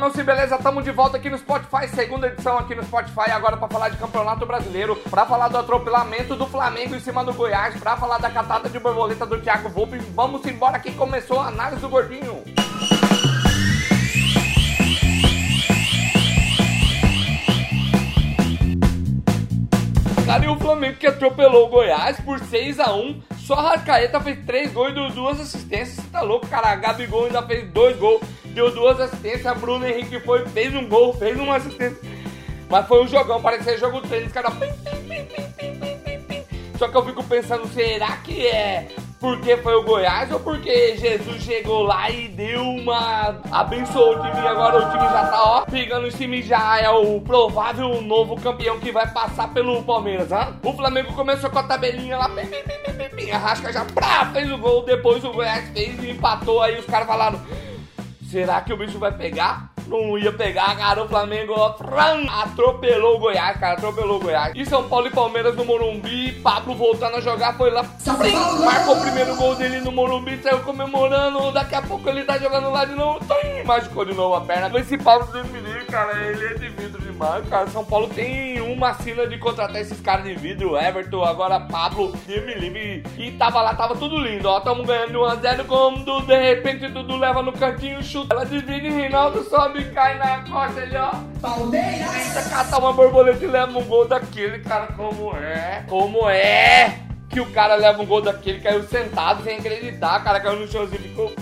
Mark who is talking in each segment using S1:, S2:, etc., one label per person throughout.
S1: meu sim, beleza? Tamo de volta aqui no Spotify, segunda edição aqui no Spotify, agora pra falar de Campeonato Brasileiro, pra falar do atropelamento do Flamengo em cima do Goiás, pra falar da catada de borboleta do Thiago Volpe. Vamos embora que começou a análise do Gordinho. Cara, e o Flamengo que atropelou o Goiás por 6x1. Só a Rascaeta fez 3 gols e duas assistências. Você tá louco, cara? A Gabigol ainda fez 2 gols, deu duas assistências. Bruno Henrique foi, fez um gol, fez uma assistência. Mas foi um jogão, parecia jogo treino. Os caras. Só que eu fico pensando, será que é porque foi o Goiás ou porque Jesus chegou lá e deu uma. abençoou o time e agora o time já tá, ó, pegando em cima e já é o provável novo campeão que vai passar pelo Palmeiras, hã? O Flamengo começou com a tabelinha lá, pim, pim, pim, pim, pim, a Rasca já prá, fez o gol, depois o Goiás fez e empatou, aí os caras falaram. Será que o bicho vai pegar? Não ia pegar, cara. O Flamengo atropelou o Goiás, cara. Atropelou o Goiás. E São Paulo e Palmeiras no Morumbi. Pablo voltando a jogar, foi lá. Marcou o primeiro gol dele no Morumbi, saiu comemorando. Daqui a pouco ele tá jogando lá de novo. Trim, machucou de novo a perna. Esse Pablo Deus cara, ele é de vidro demais, cara. São Paulo tem uma sina de contratar esses caras de vidro. Everton, agora Pablo, Deus livre. E tava lá, tava tudo lindo, ó. Tamo ganhando 1x0 quando de repente tudo leva no cantinho, chuta. Ela divide, Rinaldo sobe e cai na costa ali, ó.
S2: Palmeiras!
S1: Tenta catar uma borboleta e leva um gol daquele, cara. Como é? Como é? Que o cara leva um gol daquele, caiu sentado sem acreditar, cara. Caiu no chãozinho e ficou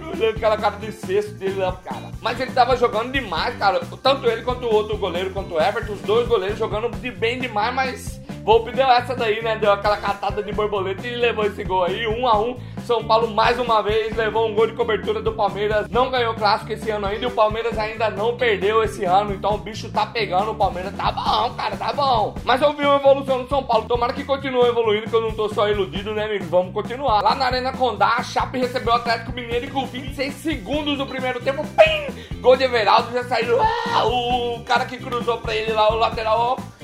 S1: olhando aquela cara de cesto dele lá, cara. Mas ele tava jogando demais, cara. Tanto ele quanto o outro goleiro, quanto o Everton, os dois goleiros jogando de bem demais, mas Volpe deu essa daí, né? Deu aquela catada de borboleta e levou esse gol aí, um a um. São Paulo mais uma vez levou um gol de cobertura do Palmeiras. Não ganhou clássico esse ano ainda e o Palmeiras ainda não perdeu esse ano. Então o bicho tá pegando, o Palmeiras tá bom, cara, tá bom. Mas eu vi uma evolução do São Paulo. Tomara que continue evoluindo, que eu não tô só iludido, né, amigo? Vamos continuar. Lá na Arena Condá, a Chape recebeu o Atlético Mineiro e com 26 segundos do primeiro tempo, pim! Gol de Everaldo, já saiu. Ah, o cara que cruzou pra ele lá, o lateral, ó.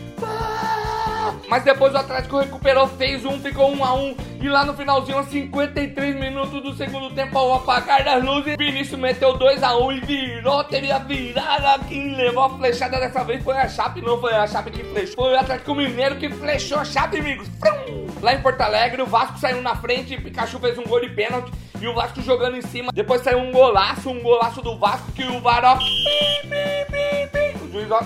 S1: Mas depois o Atlético recuperou, fez um, ficou um a um. E lá no finalzinho, aos 53 minutos do segundo tempo, ao apagar das luzes, Vinícius meteu 2 a 1 e virou, teve a virada. Quem levou a flechada dessa vez foi a Chape, não foi a Chape que flechou. Foi o Atlético Mineiro que flechou a Chape, amigos. Lá em Porto Alegre, o Vasco saiu na frente, Pikachu fez um gol de pênalti e o Vasco jogando em cima. Depois saiu um golaço, um golaço do Vasco que o VAR, ó. O juiz, ó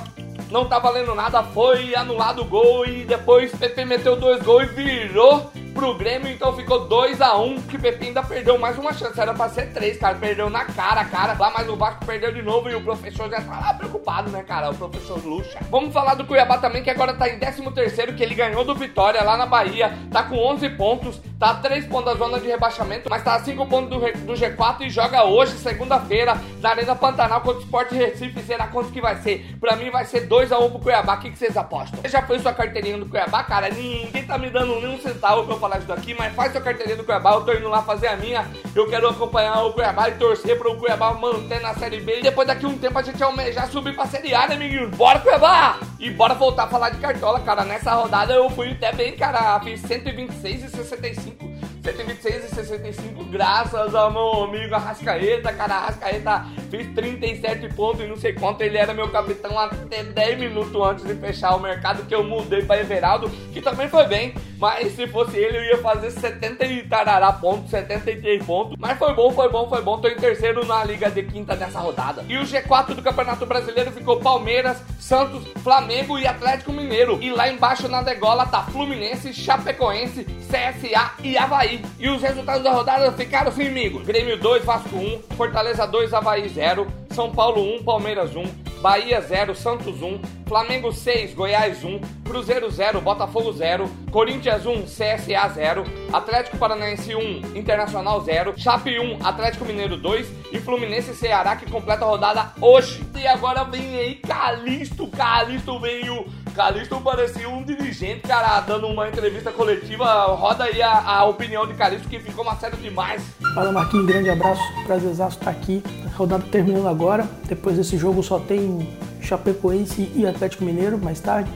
S1: não tá valendo nada, foi anulado o gol e depois Pepe meteu dois gols e virou pro Grêmio, então ficou 2 a 1 um, que Pepe ainda perdeu mais uma chance, era pra ser três, cara, perdeu na cara, cara, lá mas o Vasco perdeu de novo e o professor já tá lá preocupado, né, cara, o professor Lucha. Vamos falar do Cuiabá também, que agora tá em 13 terceiro, que ele ganhou do Vitória lá na Bahia, tá com 11 pontos, tá a 3 pontos da zona de rebaixamento, mas tá a 5 pontos do, do G4 e joga hoje, segunda-feira, na Arena Pantanal contra o Sport Recife, será quanto que vai ser? Pra mim vai ser 2 a 1 pro Cuiabá, o que, que vocês apostam? Já fez sua carteirinha do Cuiabá, cara? Ninguém tá me dando nem um centavo pra eu falar daqui, mas faz sua carteirinha do Cuiabá, eu tô indo lá fazer a minha. Eu quero acompanhar o Cuiabá e torcer para o Cuiabá manter na Série B. E depois daqui um tempo a gente almejar subir pra Série A, né, amiguinho? Bora, Cuiabá! E bora voltar a falar de cartola, cara. Nessa rodada eu fui até bem, cara. Fiz 126 e 65. 126 e 65, graças ao meu amigo Arrascaeta, cara. Arrascaeta fez 37 pontos e não sei quanto. Ele era meu capitão até 10 minutos antes de fechar o mercado, que eu mudei para Everaldo, que também foi bem. Mas se fosse ele, eu ia fazer 70 e tarará pontos, 73 pontos. Mas foi bom, foi bom, foi bom. Tô em terceiro na Liga de Quinta dessa rodada. E o G4 do Campeonato Brasileiro ficou Palmeiras, Santos, Flamengo e Atlético Mineiro. E lá embaixo na degola tá Fluminense, Chapecoense, CSA e Havaí. E os resultados da rodada ficaram assim, amigos. Grêmio 2, Vasco 1, Fortaleza 2, Havaí 0, São Paulo 1, Palmeiras 1, Bahia 0, Santos 1, Flamengo 6, Goiás 1, Cruzeiro 0, Botafogo 0, Corinthians 1, CSA 0, Atlético Paranaense 1, Internacional 0, Chape 1, Atlético Mineiro 2 e Fluminense Ceará que completa a rodada hoje. E agora vem aí Calixto, Calixto veio Calixto parecia um dirigente, cara, dando uma entrevista coletiva. Roda aí a, a opinião de Calixto, que ficou uma série demais.
S3: Fala Marquinhos, grande abraço, prazerzaço estar aqui. A rodada terminando agora. Depois desse jogo só tem Chapecoense e Atlético Mineiro mais tarde.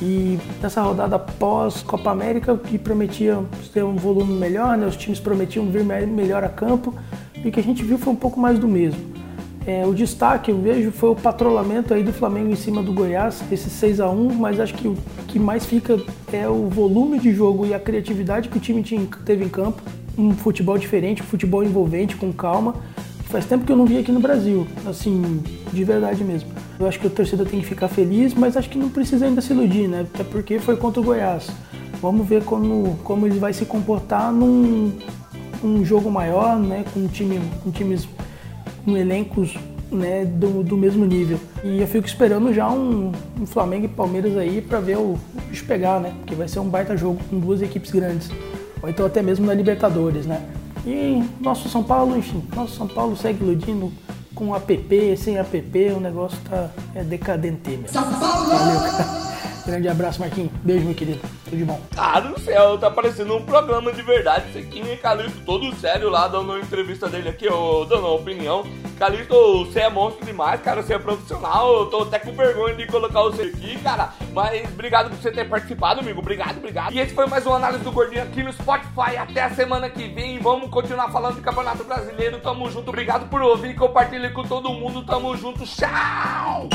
S3: E nessa rodada pós Copa América, que prometia ter um volume melhor, né? os times prometiam vir melhor a campo, e o que a gente viu foi um pouco mais do mesmo. É, o destaque eu vejo foi o patrulhamento aí do Flamengo em cima do Goiás, esse 6 a 1 mas acho que o que mais fica é o volume de jogo e a criatividade que o time tinha, teve em campo. Um futebol diferente, um futebol envolvente, com calma. Faz tempo que eu não vi aqui no Brasil, assim, de verdade mesmo. Eu acho que a torcida tem que ficar feliz, mas acho que não precisa ainda se iludir, né? Até porque foi contra o Goiás. Vamos ver como, como ele vai se comportar num um jogo maior, né? Com, time, com times com elencos né, do, do mesmo nível. E eu fico esperando já um, um Flamengo e Palmeiras aí para ver o, o bicho pegar, né? Porque vai ser um baita jogo com duas equipes grandes. Ou então até mesmo na Libertadores, né? E nosso São Paulo, enfim, nosso São Paulo segue iludindo com app, sem app, o negócio tá é decadente mesmo. São Paulo! Valeu, cara. Grande abraço, Marquinhos. Beijo, meu querido. Tudo de bom.
S1: Cara do céu, tá parecendo um programa de verdade. Isso aqui, hein, Calixto? Todo sério lá, dando uma entrevista dele aqui, ó, dando uma opinião. Calixto, você é monstro demais, cara. Você é profissional. Eu tô até com vergonha de colocar você aqui, cara. Mas obrigado por você ter participado, amigo. Obrigado, obrigado. E esse foi mais uma análise do Gordinho aqui no Spotify. Até a semana que vem. Vamos continuar falando de Campeonato Brasileiro. Tamo junto. Obrigado por ouvir. Compartilhe com todo mundo. Tamo junto. Tchau!